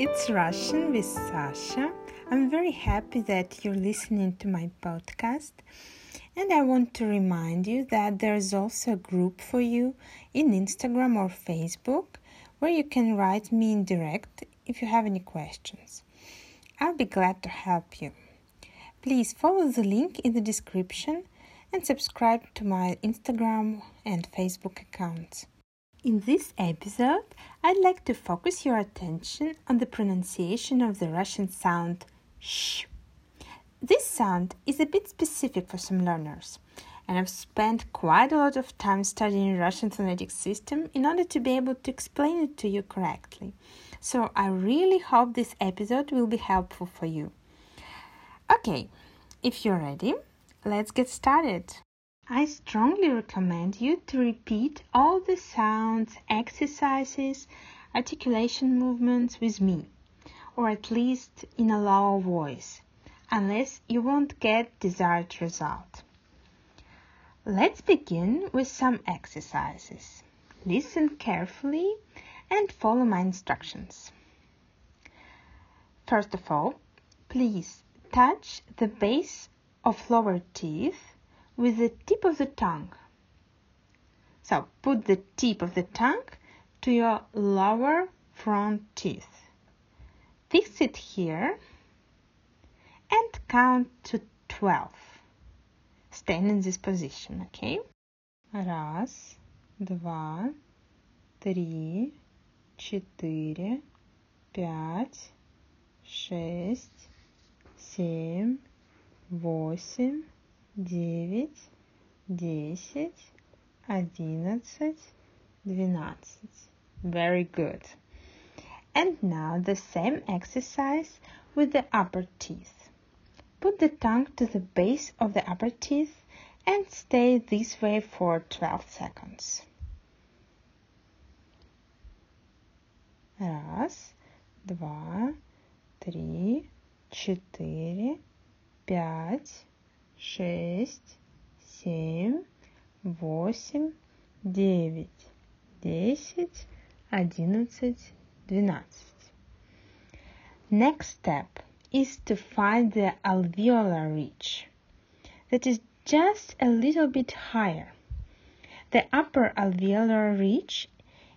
It's Russian with Sasha. I'm very happy that you're listening to my podcast. And I want to remind you that there's also a group for you in Instagram or Facebook where you can write me in direct if you have any questions. I'll be glad to help you. Please follow the link in the description and subscribe to my Instagram and Facebook accounts. In this episode, I'd like to focus your attention on the pronunciation of the Russian sound sh. This sound is a bit specific for some learners, and I've spent quite a lot of time studying Russian phonetic system in order to be able to explain it to you correctly. So I really hope this episode will be helpful for you. Okay, if you're ready, let's get started. I strongly recommend you to repeat all the sounds, exercises, articulation movements with me, or at least in a low voice, unless you won't get desired result. Let's begin with some exercises. Listen carefully and follow my instructions. First of all, please touch the base of lower teeth with the tip of the tongue. So put the tip of the tongue to your lower front teeth. Fix it here and count to 12. Stand in this position, okay? Раз, два, три, четыре, пять, шесть, семь, восемь, девять, десять, одиннадцать, двенадцать. Very good. And now the same exercise with the upper teeth. Put the tongue to the base of the upper teeth and stay this way for 12 seconds. Раз, два, три, четыре, пять, шесть, семь, восемь, девять, десять, одиннадцать, двенадцать. Next step is to find the alveolar ridge that is just a little bit higher. The upper alveolar ridge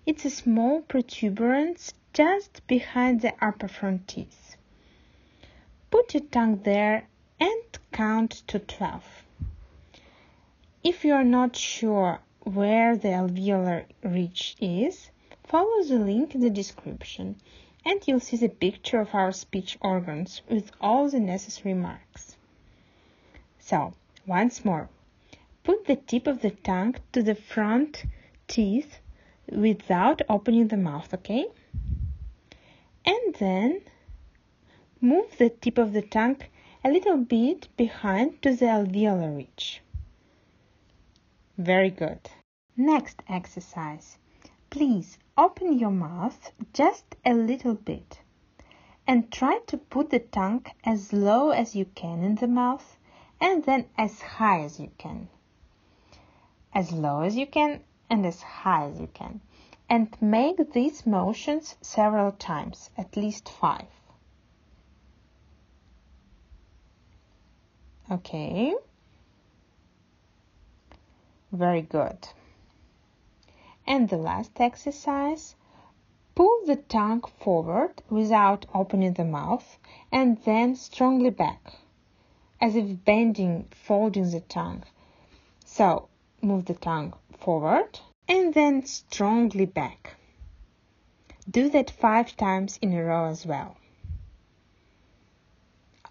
it's a small protuberance just behind the upper front teeth. Put your tongue there and count to 12. If you are not sure where the alveolar ridge is, follow the link in the description and you'll see the picture of our speech organs with all the necessary marks. So, once more, put the tip of the tongue to the front teeth without opening the mouth, okay? And then move the tip of the tongue a little bit behind to the alveolar ridge. Very good. Next exercise. Please open your mouth just a little bit and try to put the tongue as low as you can in the mouth and then as high as you can. As low as you can and as high as you can. And make these motions several times, at least five. Okay. Very good. And the last exercise. Pull the tongue forward without opening the mouth and then strongly back, as if bending, folding the tongue. So move the tongue forward and then strongly back. Do that five times in a row as well.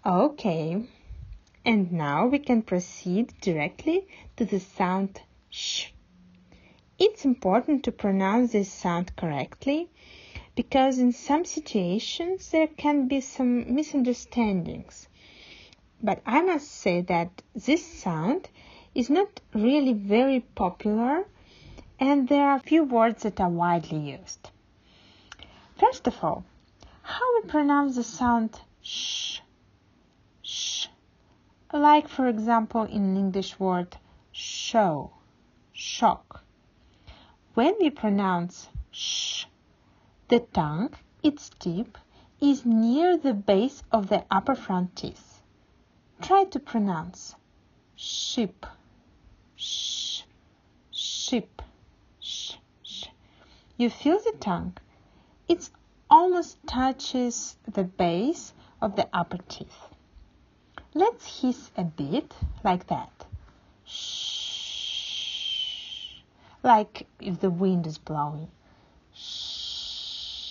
Okay. And now we can proceed directly to the sound sh. It's important to pronounce this sound correctly because in some situations there can be some misunderstandings. But I must say that this sound is not really very popular and there are few words that are widely used. First of all, how we pronounce the sound sh like for example in English word show, shock. When we pronounce sh, the tongue, its tip, is near the base of the upper front teeth. Try to pronounce ship, sh, ship, sh, sh. You feel the tongue. It almost touches the base of the upper teeth. Let's hiss a bit like that. Shh. Like if the wind is blowing. Shh.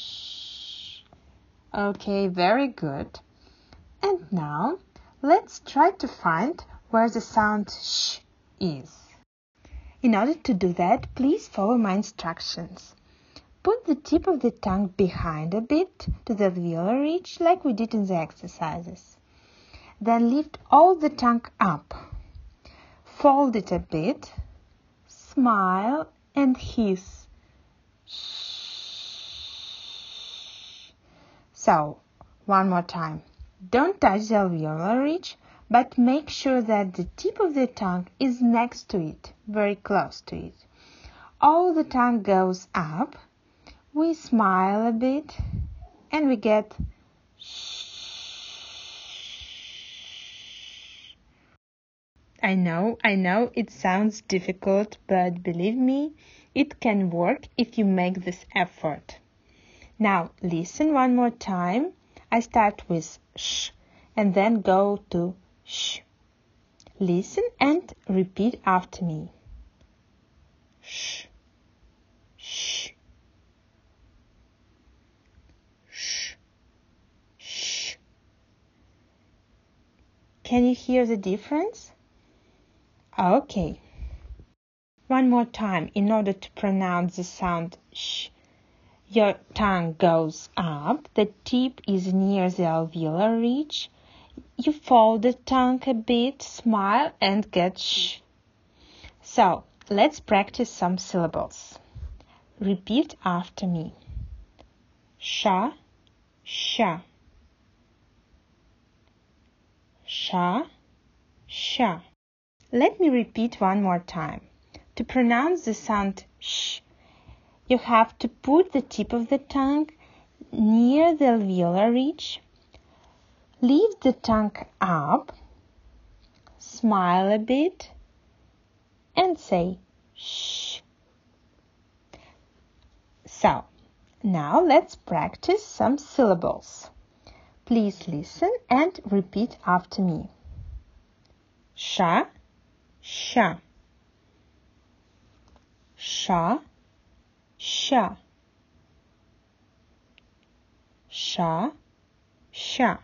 Okay, very good. And now let's try to find where the sound sh is. In order to do that, please follow my instructions. Put the tip of the tongue behind a bit to the alveolar ridge like we did in the exercises. Then lift all the tongue up. Fold it a bit. Smile and hiss. So, one more time. Don't touch the alveolar ridge, but make sure that the tip of the tongue is next to it, very close to it. All the tongue goes up. We smile a bit and we get I know, I know it sounds difficult, but believe me, it can work if you make this effort. Now, listen one more time. I start with sh and then go to sh. Listen and repeat after me. Sh. Sh. Sh. Sh. Can you hear the difference? Okay. One more time in order to pronounce the sound sh. Your tongue goes up, the tip is near the alveolar ridge. You fold the tongue a bit, smile, and get sh. So, let's practice some syllables. Repeat after me. Sha, sha. Sha, sha. Let me repeat one more time. To pronounce the sound sh, you have to put the tip of the tongue near the alveolar ridge, lift the tongue up, smile a bit, and say sh. So, now let's practice some syllables. Please listen and repeat after me. Sha, sha sha sha sha sha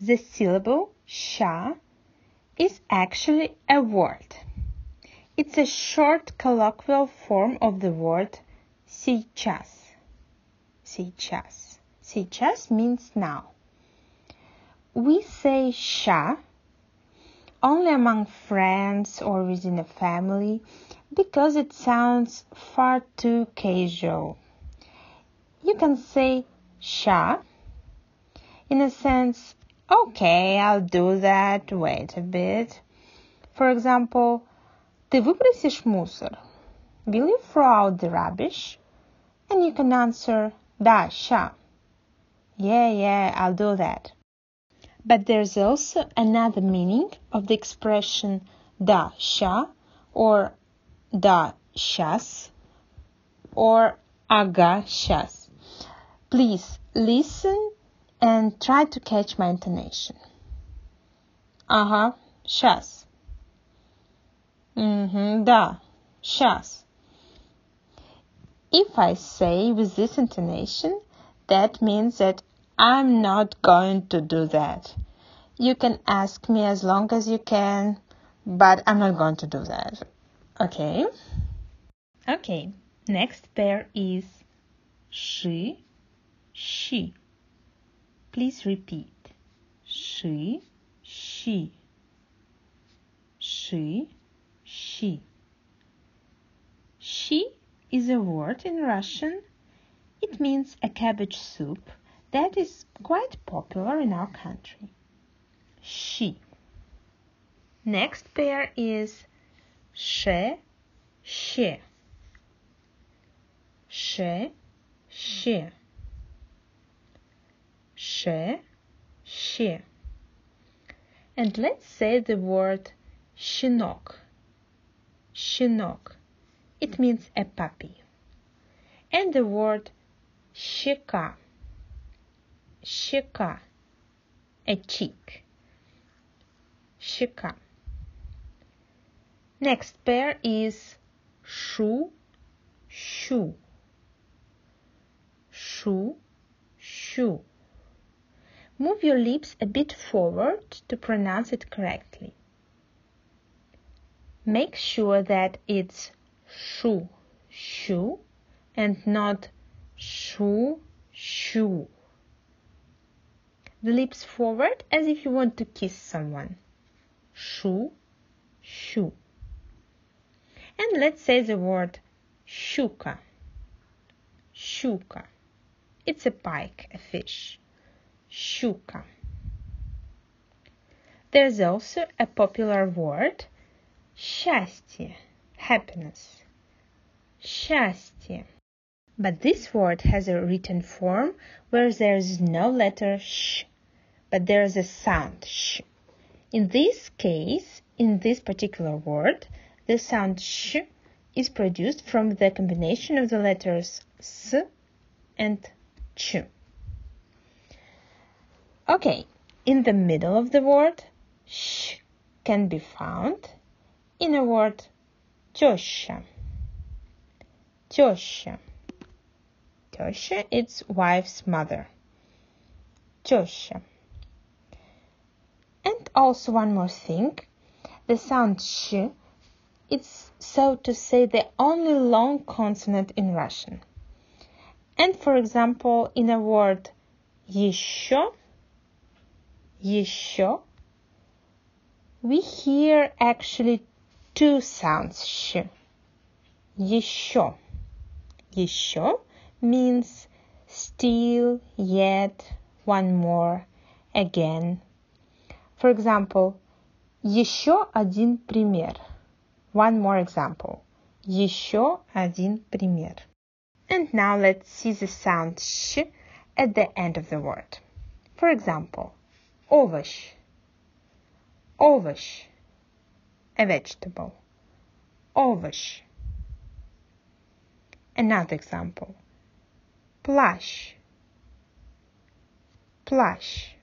the syllable sha is actually a word it's a short colloquial form of the word сейчас сейчас сейчас means now we say sha only among friends or within a family because it sounds far too casual. You can say sha in a sense, okay, I'll do that, wait a bit. For example, ты выбросишь мусор? Will you throw out the rubbish? And you can answer, да, ща. Yeah, yeah, I'll do that. But there's also another meaning of the expression da sha or da shas or aga shas. Please listen and try to catch my intonation. Ага, сейчас. Mm-hmm, да, сейчас. If I say with this intonation, that means that I'm not going to do that. You can ask me as long as you can, but I'm not going to do that. Okay? Okay. Next pair is she, she. Please repeat. She, she. She, she. She is a word in Russian. It means a cabbage soup that is quite popular in our country. She. Next pair is she, she. She, she. she, she. And let's say the word щенок. Щенок. It means a puppy. And the word щека. Щека. A cheek. Щека. Next pair is шу, щу. Шу, щу. Move your lips a bit forward to pronounce it correctly. Make sure that it's shu, shu, and not shu, shu. The lips forward as if you want to kiss someone. Shu, shu. And let's say the word shuka. Shuka. It's a pike, a fish. Shuka. There's also a popular word, счастье, happiness. Счастье. But this word has a written form where there is no letter sh, but there is a sound sh. In this case, in this particular word, the sound sh is produced from the combination of the letters s and ch. Okay, in the middle of the word, sh can be found in a word теща. Теща. Теща, it's wife's mother. Теща. And also one more thing, the sound sh it's so to say the only long consonant in Russian. And for example, in a word еще, еще, we hear actually two sounds sh. Еще. Еще means still, yet, one more, again. For example, еще один пример. One more example. Еще один пример. And now let's see the sound sh at the end of the word. For example, овощ. Овощ. A vegetable. Овощ. Another example. Плащ. Плащ.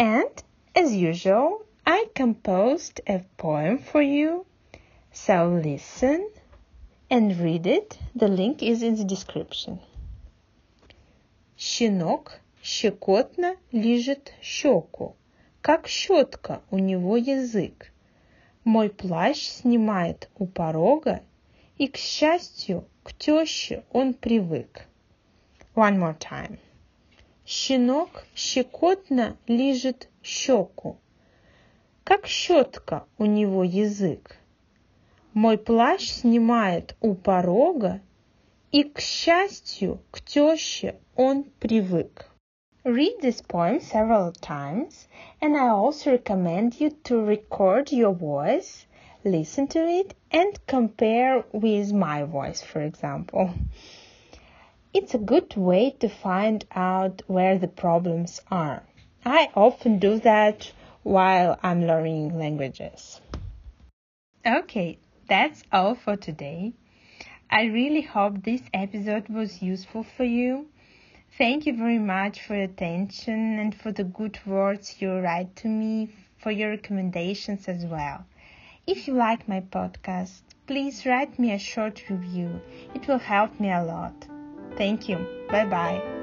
And as usual, I composed a poem for you, so listen and read it. The link is in the description. Щенок щекотно лижет щеку, как щетка у него язык. Мой плащ снимает у порога, и, к счастью, к теще он привык. One more time. Щенок щекотно лижет щеку, как щетка у него язык. Мой плащ снимает у порога, и, к счастью, к теще он привык. Read this poem several times, and I also recommend you to record your voice, listen to it, and compare with my voice, for example. It's a good way to find out where the problems are. I often do that while I'm learning languages. Okay, that's all for today. I really hope this episode was useful for you. Thank you very much for your attention and for the good words you write to me, for your recommendations as well. If you like my podcast, please write me a short review. It will help me a lot. Thank you. Bye bye.